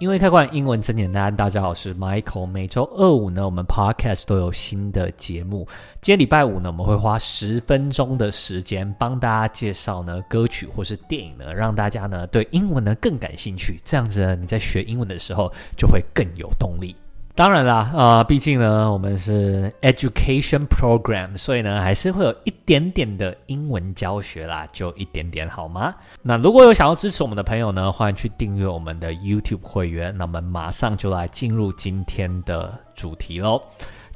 因为开罐英文真简单，大家好，我是 Michael。每周二五呢，我们 Podcast 都有新的节目。今天礼拜五呢，我们会花十分钟的时间帮大家介绍呢歌曲或是电影呢，让大家呢对英文呢更感兴趣。这样子呢，你在学英文的时候就会更有动力。当然啦，啊、呃，毕竟呢，我们是 education program，所以呢，还是会有一点点的英文教学啦，就一点点好吗？那如果有想要支持我们的朋友呢，欢迎去订阅我们的 YouTube 会员。那我们马上就来进入今天的主题喽。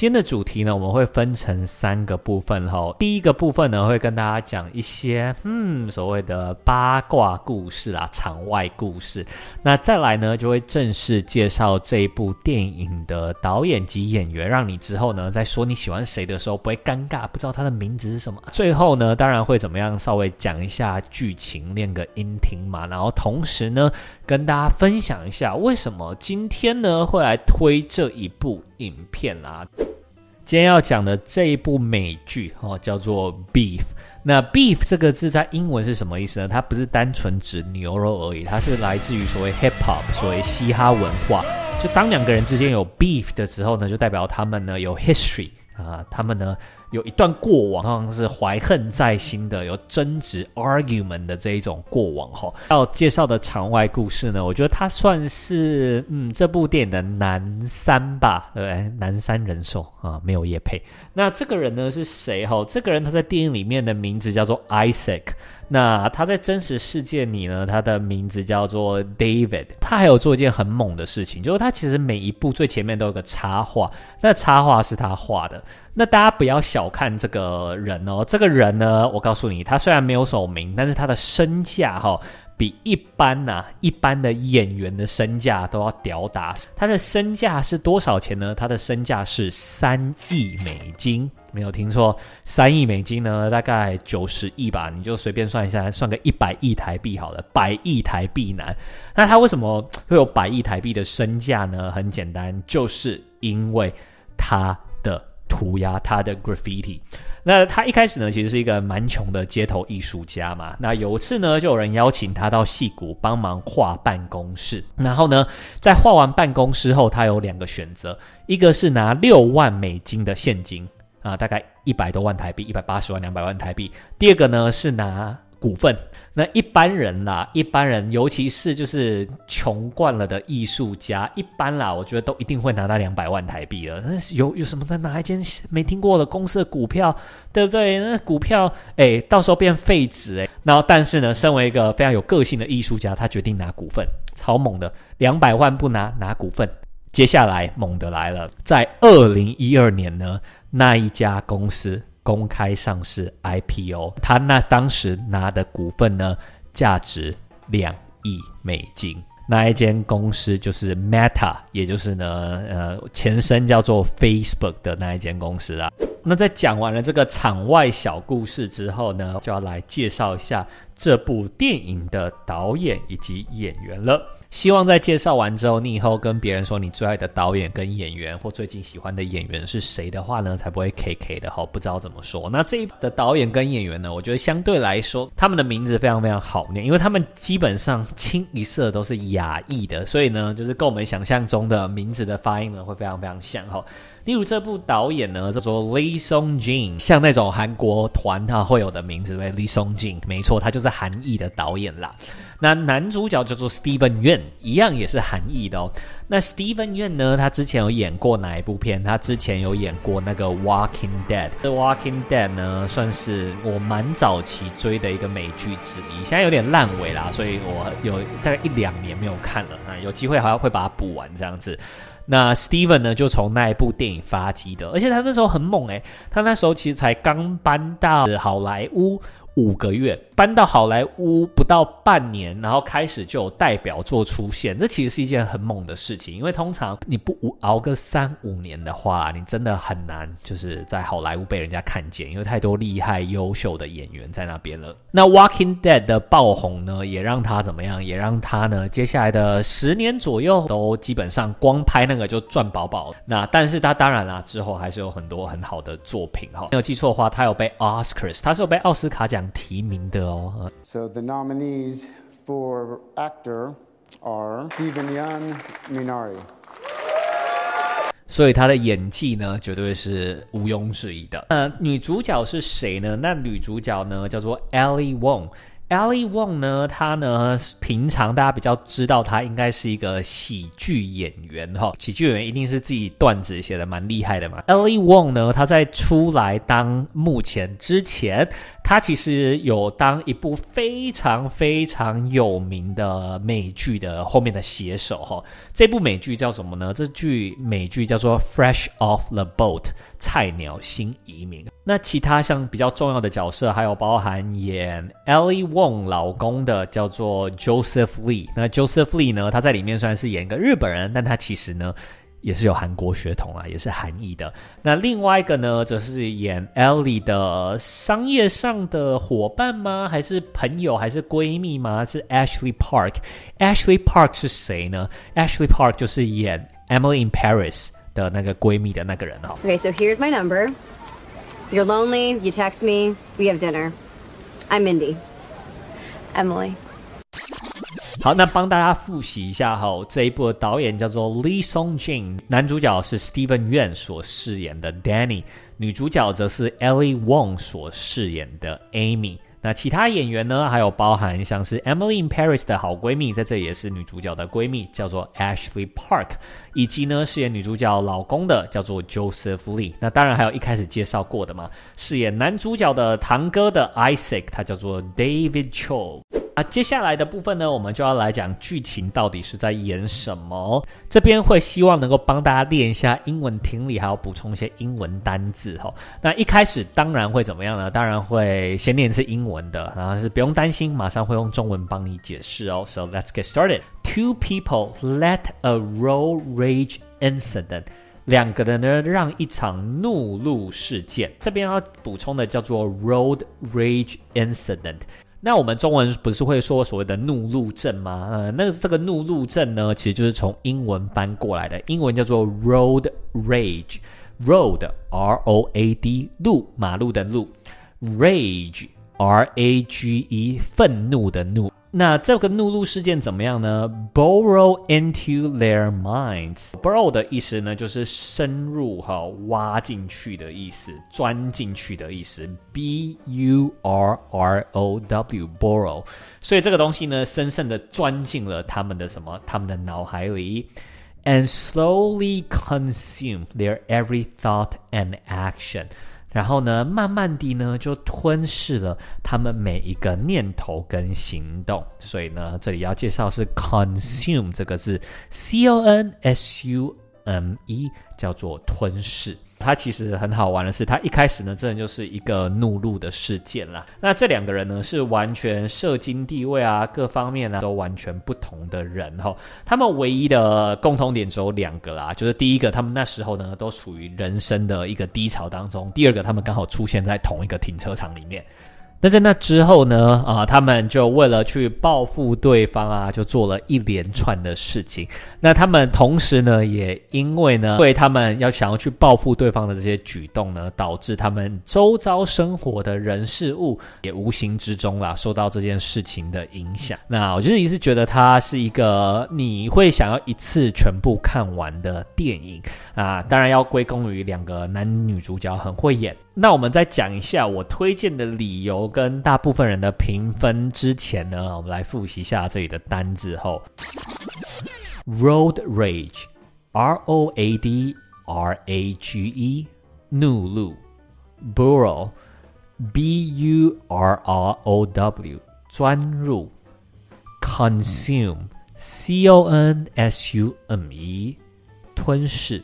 今天的主题呢，我们会分成三个部分哈。第一个部分呢，会跟大家讲一些嗯所谓的八卦故事啊，场外故事。那再来呢，就会正式介绍这一部电影的导演及演员，让你之后呢，在说你喜欢谁的时候不会尴尬，不知道他的名字是什么。最后呢，当然会怎么样，稍微讲一下剧情，练个音听嘛。然后同时呢，跟大家分享一下为什么今天呢会来推这一部影片啊。今天要讲的这一部美剧哦，叫做 Beef。那 Beef 这个字在英文是什么意思呢？它不是单纯指牛肉而已，它是来自于所谓 Hip Hop，所谓嘻哈文化。就当两个人之间有 Beef 的时候呢，就代表他们呢有 History 啊，他们呢。有一段过往，好像是怀恨在心的，有争执 argument 的这一种过往哈。要介绍的场外故事呢，我觉得它算是嗯这部电影的男三吧，对不对？男三人寿啊，没有叶配。那这个人呢是谁哈？这个人他在电影里面的名字叫做 Isaac。那他在真实世界里呢，他的名字叫做 David。他还有做一件很猛的事情，就是他其实每一部最前面都有个插画，那插画是他画的。那大家不要小看这个人哦，这个人呢，我告诉你，他虽然没有什么名，但是他的身价哈、比一般呐、一般的演员的身价都要屌打。他的身价是多少钱呢？他的身价是三亿美金，没有听错，三亿美金呢，大概九十亿吧，你就随便算一下，算个一百亿台币好了，百亿台币男。那他为什么会有百亿台币的身价呢？很简单，就是因为他的。涂鸦他的 graffiti，那他一开始呢，其实是一个蛮穷的街头艺术家嘛。那有一次呢，就有人邀请他到戏谷帮忙画办公室。然后呢，在画完办公室后，他有两个选择，一个是拿六万美金的现金啊，大概一百多万台币，一百八十万、两百万台币。第二个呢是拿股份。那一般人啦，一般人，尤其是就是穷惯了的艺术家，一般啦，我觉得都一定会拿到两百万台币了。那有有什么在哪一间没听过的公司的股票，对不对？那股票，哎，到时候变废纸，哎。然后，但是呢，身为一个非常有个性的艺术家，他决定拿股份，超猛的，两百万不拿，拿股份。接下来猛的来了，在二零一二年呢，那一家公司。公开上市 IPO，他那当时拿的股份呢，价值两亿美金。那一间公司就是 Meta，也就是呢，呃，前身叫做 Facebook 的那一间公司啦。那在讲完了这个场外小故事之后呢，就要来介绍一下这部电影的导演以及演员了。希望在介绍完之后，你以后跟别人说你最爱的导演跟演员，或最近喜欢的演员是谁的话呢，才不会 KK 的哈，不知道怎么说。那这一的导演跟演员呢，我觉得相对来说，他们的名字非常非常好念，因为他们基本上清一色都是雅裔的，所以呢，就是跟我们想象中的名字的发音呢，会非常非常像哈。例如这部导演呢，叫做 Lee Sung Jin，像那种韩国团他会有的名字，对，Lee Sung Jin，没错，他就是韩裔的导演啦。那男主角叫做 Steven Yeun，一样也是韩裔的哦。那 Steven Yeun 呢，他之前有演过哪一部片？他之前有演过那个 Walking Dead。这 Walking Dead 呢，算是我蛮早期追的一个美剧之一，现在有点烂尾啦，所以我有大概一两年没有看了啊，有机会好像会把它补完这样子。那 Steven 呢，就从那一部电影发迹的，而且他那时候很猛诶，他那时候其实才刚搬到好莱坞。五个月搬到好莱坞不到半年，然后开始就有代表作出现，这其实是一件很猛的事情。因为通常你不熬个三五年的话，你真的很难就是在好莱坞被人家看见，因为太多厉害优秀的演员在那边了。那《Walking Dead》的爆红呢，也让他怎么样？也让他呢，接下来的十年左右都基本上光拍那个就赚饱饱。那但是他当然啦，之后还是有很多很好的作品哈。没有记错的话，他有被 oscar 他是有被奥斯卡奖提名的哦。So the nominees for actor are Steven Yeun Minari。所以她的演技呢，绝对是毋庸置疑的。呃，女主角是谁呢？那女主角呢，叫做 Ellie Wong。Ellie Wong 呢，她呢，平常大家比较知道她应该是一个喜剧演员哈，喜剧演员一定是自己段子写的蛮厉害的嘛。Ellie Wong 呢，她在出来当目前之前，他其实有当一部非常非常有名的美剧的后面的写手哈。这部美剧叫什么呢？这剧美剧叫做《Fresh Off the Boat》。菜鸟新移民，那其他像比较重要的角色，还有包含演 Ellie Wong 老公的叫做 Joseph Lee。那 Joseph Lee 呢，他在里面虽然是演一个日本人，但他其实呢也是有韩国血统啊，也是韩裔的。那另外一个呢，则是演 Ellie 的商业上的伙伴吗？还是朋友？还是闺蜜吗？是 Ashley Park。Ashley Park 是谁呢？Ashley Park 就是演 Emily in Paris。的那个闺蜜的那个人哈。Okay, so here's my number. You're lonely, you text me, we have dinner. I'm Mindy. Emily. 好，那帮大家复习一下哈，这一部的导演叫做 Lee Sung Jin，男主角是 Steven Yeun 所饰演的 Danny，女主角则是 Ellie Wong 所饰演的 Amy。那其他演员呢？还有包含像是 Emily in Paris 的好闺蜜，在这里也是女主角的闺蜜，叫做 Ashley Park，以及呢饰演女主角老公的叫做 Joseph Lee。那当然还有一开始介绍过的嘛，饰演男主角的堂哥的 Isaac，他叫做 David Cho。啊接下来的部分呢，我们就要来讲剧情到底是在演什么。这边会希望能够帮大家练一下英文听力，还要补充一些英文单字哈。那一开始当然会怎么样呢？当然会先练一次英文的，然后是不用担心，马上会用中文帮你解释哦。So let's get started. Two people let a road rage incident. 两个人呢让一场怒路事件。这边要补充的叫做 road rage incident。那我们中文不是会说所谓的怒路症吗？呃，那这个怒路症呢，其实就是从英文搬过来的，英文叫做 road rage，road R O A D 路马路的路，rage R A G E 愤怒的怒。那这个怒路事件怎么样呢？Burrow into their minds。Burrow 的意思呢，就是深入哈，挖进去的意思，钻进去的意思。B U R R O W，burrow。所以这个东西呢，深深的钻进了他们的什么？他们的脑海里，and slowly consume their every thought and action。 然后呢，慢慢地呢，就吞噬了他们每一个念头跟行动。所以呢，这里要介绍是 consume 这个字，C O N S U M 一叫做吞噬。它其实很好玩的是，它一开始呢，真的就是一个怒路的事件啦。那这两个人呢，是完全社经地位啊，各方面啊，都完全不同的人哈。他们唯一的共同点只有两个啦，就是第一个，他们那时候呢，都处于人生的一个低潮当中；第二个，他们刚好出现在同一个停车场里面。那在那之后呢，啊，他们就为了去报复对方啊，就做了一连串的事情。那他们同时呢，也因为呢，为他们要想要去报复对方的这些举动呢，导致他们周遭生活的人事物也无形之中啦，受到这件事情的影响。那我就是一直觉得它是一个你会想要一次全部看完的电影啊。当然要归功于两个男女主角很会演。那我们再讲一下我推荐的理由跟大部分人的评分之前呢，我们来复习一下这里的单字后，road rage，R O A D R A G E，怒路，burrow，B U R R O W，钻入，consume，C O N S U M E，吞噬。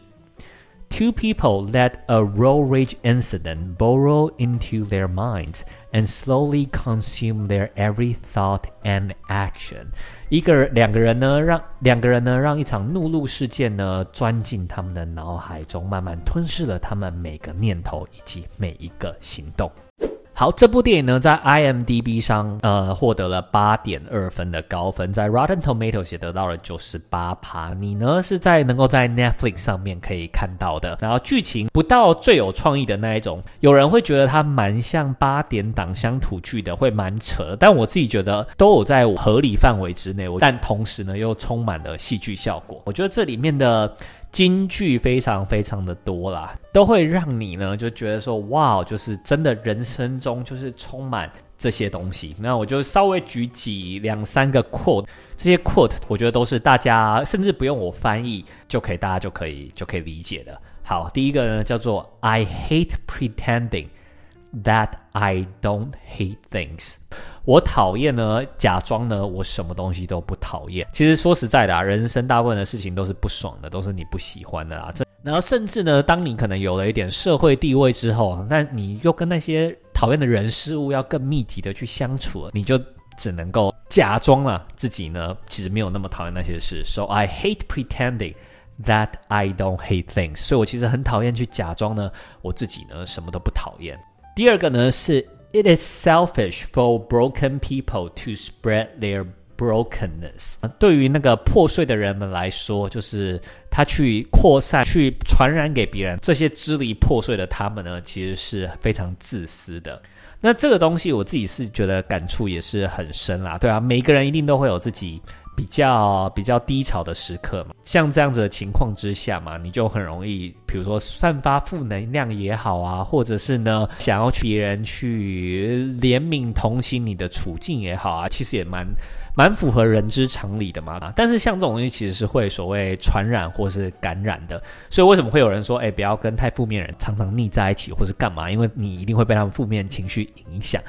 Two people let a road rage incident burrow into their minds and slowly consume their every thought and action。一个两个人呢，让两个人呢，让一场怒路事件呢，钻进他们的脑海中，慢慢吞噬了他们每个念头以及每一个行动。 好，这部电影呢，在 IMDB 上呃获得了八点二分的高分，在 Rotten Tomatoes 也得到了九十八趴。你呢是在能够在 Netflix 上面可以看到的。然后剧情不到最有创意的那一种，有人会觉得它蛮像八点档乡土剧的，会蛮扯。但我自己觉得都有在合理范围之内，但同时呢又充满了戏剧效果。我觉得这里面的。金句非常非常的多啦，都会让你呢就觉得说哇，就是真的人生中就是充满这些东西。那我就稍微举几两三个 quote，这些 quote 我觉得都是大家甚至不用我翻译就可以，大家就可以就可以理解的。好，第一个呢叫做 I hate pretending that I don't hate things。我讨厌呢，假装呢，我什么东西都不讨厌。其实说实在的啊，人生大部分的事情都是不爽的，都是你不喜欢的啊。这然后甚至呢，当你可能有了一点社会地位之后，那你又跟那些讨厌的人事物要更密集的去相处，你就只能够假装了自己呢，其实没有那么讨厌那些事。So I hate pretending that I don't hate things。所以我其实很讨厌去假装呢，我自己呢什么都不讨厌。第二个呢是。It is selfish for broken people to spread their brokenness。对于那个破碎的人们来说，就是他去扩散、去传染给别人。这些支离破碎的他们呢，其实是非常自私的。那这个东西，我自己是觉得感触也是很深啦。对啊，每个人一定都会有自己。比较比较低潮的时刻嘛，像这样子的情况之下嘛，你就很容易，比如说散发负能量也好啊，或者是呢，想要别人去怜悯同情你的处境也好啊，其实也蛮蛮符合人之常理的嘛。但是像这种东西其实是会所谓传染或是感染的，所以为什么会有人说，哎，不要跟太负面人常常腻在一起，或是干嘛？因为你一定会被他们负面情绪影响。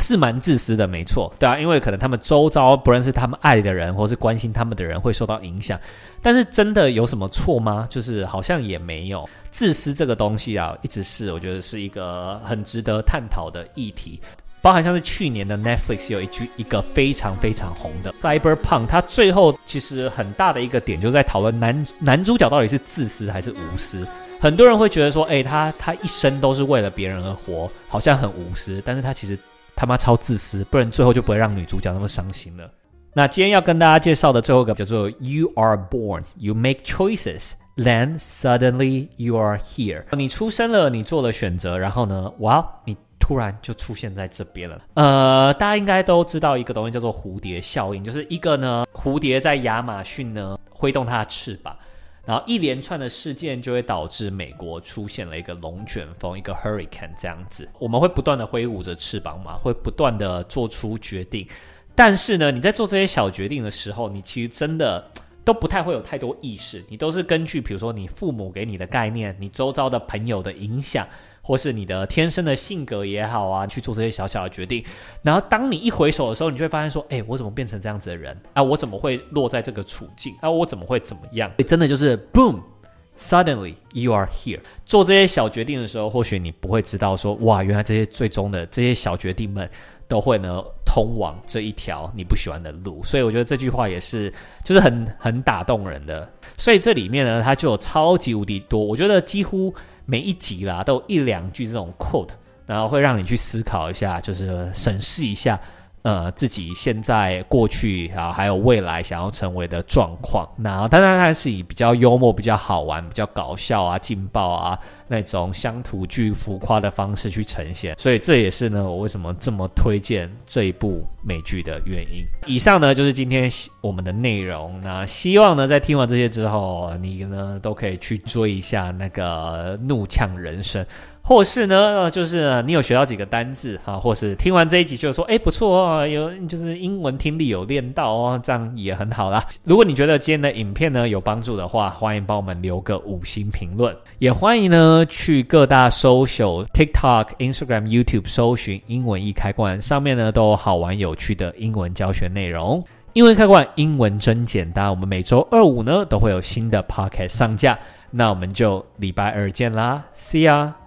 是蛮自私的，没错，对啊，因为可能他们周遭不认识他们爱的人，或是关心他们的人会受到影响，但是真的有什么错吗？就是好像也没有。自私这个东西啊，一直是我觉得是一个很值得探讨的议题。包含像是去年的 Netflix 有一句一个非常非常红的 Cyberpunk，它最后其实很大的一个点就在讨论男男主角到底是自私还是无私。很多人会觉得说，诶，他他一生都是为了别人而活，好像很无私，但是他其实。他妈超自私，不然最后就不会让女主角那么伤心了。那今天要跟大家介绍的最后一个叫做 “You are born, you make choices, then suddenly you are here”。你出生了，你做了选择，然后呢，哇，你突然就出现在这边了。呃，大家应该都知道一个东西叫做蝴蝶效应，就是一个呢，蝴蝶在亚马逊呢挥动它的翅膀。然后一连串的事件就会导致美国出现了一个龙卷风，一个 hurricane 这样子。我们会不断的挥舞着翅膀嘛，会不断的做出决定。但是呢，你在做这些小决定的时候，你其实真的都不太会有太多意识，你都是根据比如说你父母给你的概念，你周遭的朋友的影响。或是你的天生的性格也好啊，去做这些小小的决定，然后当你一回首的时候，你就会发现说，哎，我怎么变成这样子的人啊？我怎么会落在这个处境啊？我怎么会怎么样？真的就是 boom，suddenly you are here。做这些小决定的时候，或许你不会知道说，哇，原来这些最终的这些小决定们都会呢通往这一条你不喜欢的路。所以我觉得这句话也是，就是很很打动人的。所以这里面呢，它就有超级无敌多，我觉得几乎。每一集啦，都有一两句这种 quote，然后会让你去思考一下，就是审视一下，呃，自己现在、过去啊，还有未来想要成为的状况。那当然它是以比较幽默、比较好玩、比较搞笑啊、劲爆啊那种乡土剧浮夸的方式去呈现。所以这也是呢，我为什么这么推荐这一部美剧的原因。以上呢，就是今天我们的内容。那希望呢，在听完这些之后，你呢都可以去追一下那个《怒呛人生》。或是呢，就是你有学到几个单字啊，或是听完这一集就说，哎，不错哦，有就是英文听力有练到哦，这样也很好啦。如果你觉得今天的影片呢有帮助的话，欢迎帮我们留个五星评论，也欢迎呢去各大 social TikTok、Instagram、YouTube 搜寻英文易开罐，上面呢都有好玩有趣的英文教学内容。英文开罐，英文真简单。我们每周二五呢都会有新的 podcast 上架，那我们就礼拜二见啦，See ya。